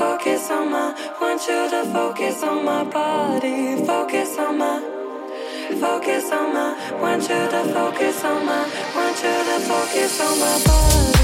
focus on my, want you to focus on my, body. Focus on my, focus on my, want you to focus on my, want you to focus on my body.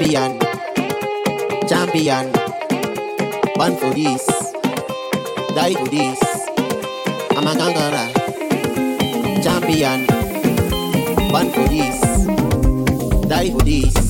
Champion, champion, born for this, die for this. I'm a gangara. Champion, born for this, die for this.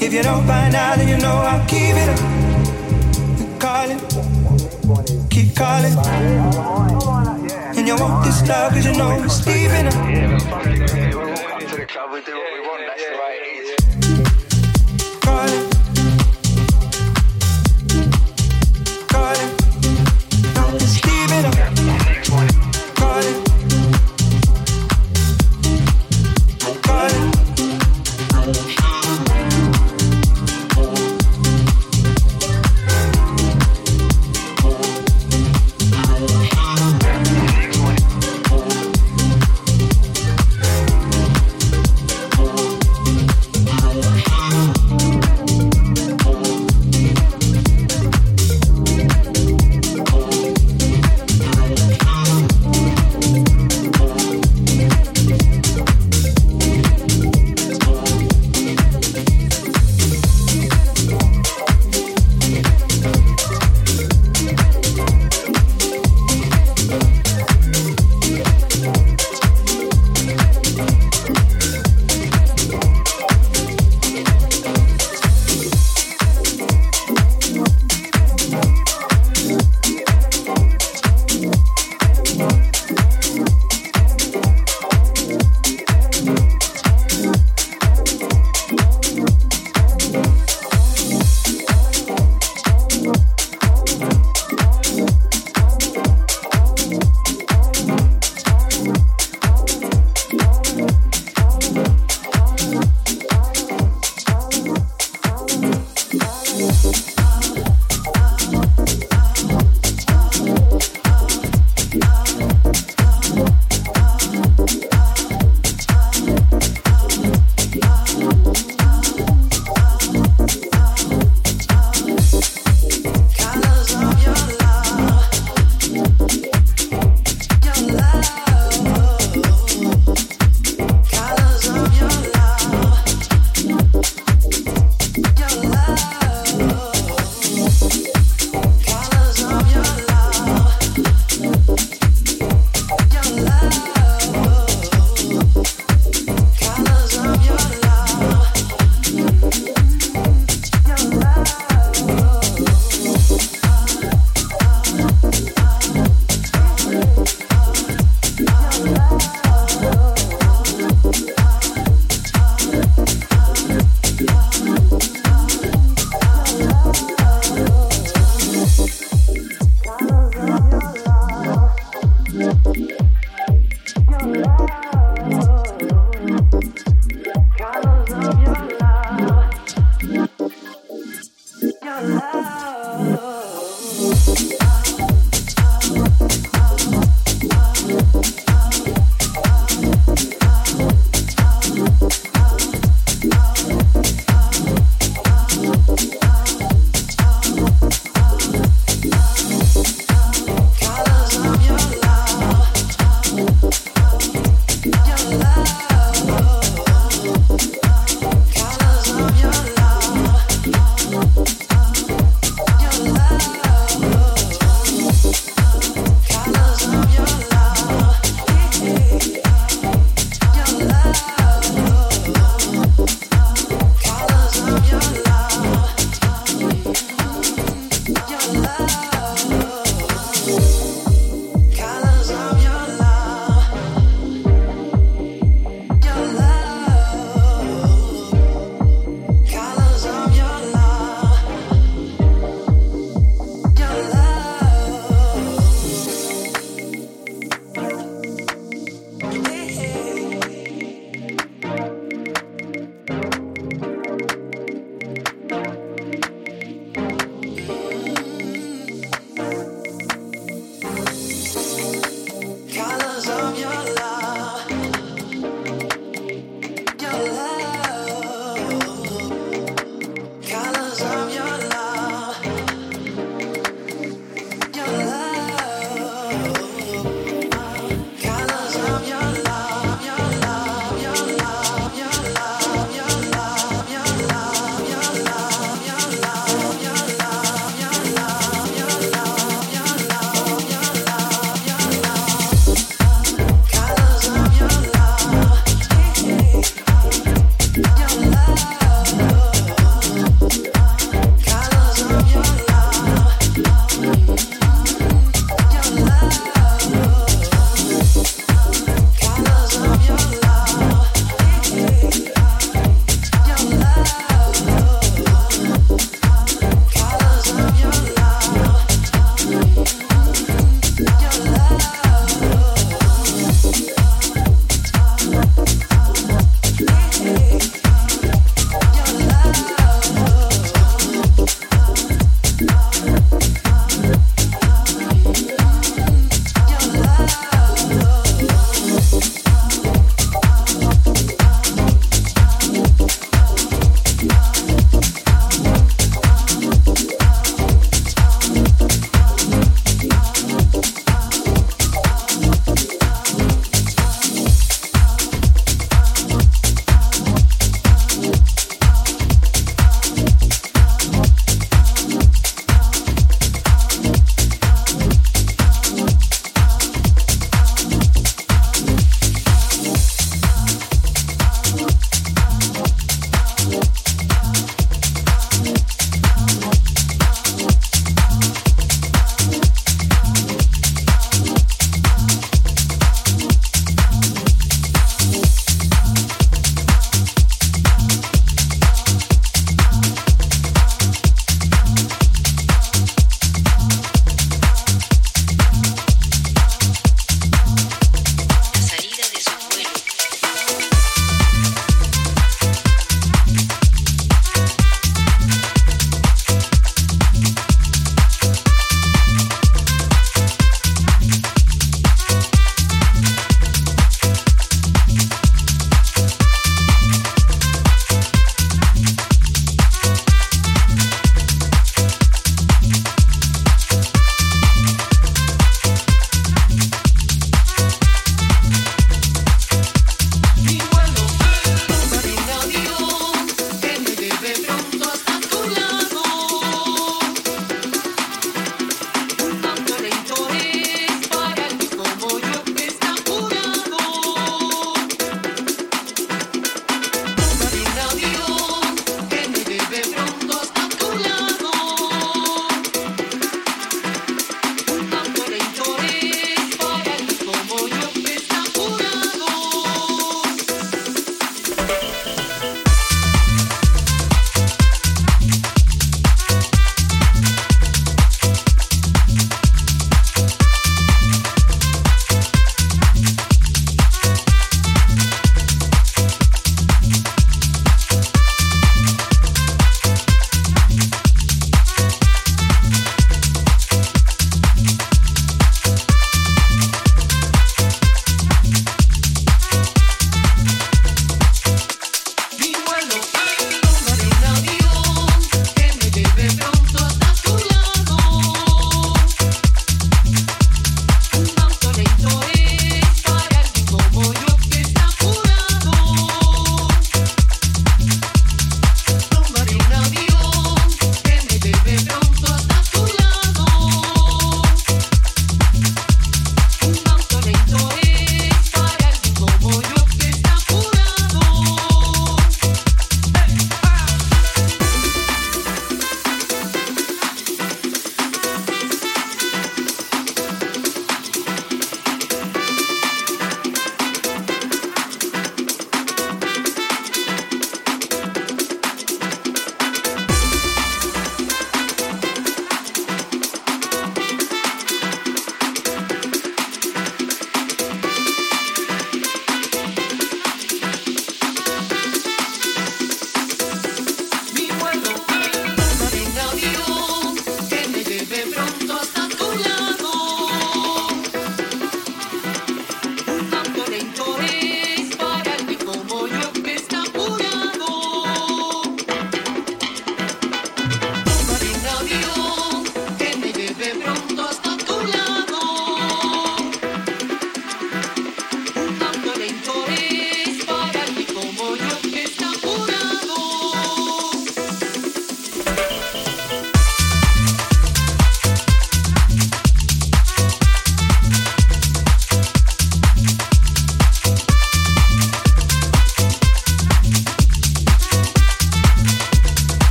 If you don't find out, then you know I'll keep it up. Keep calling, keep calling. And you want this love, cause you know it's leaving up.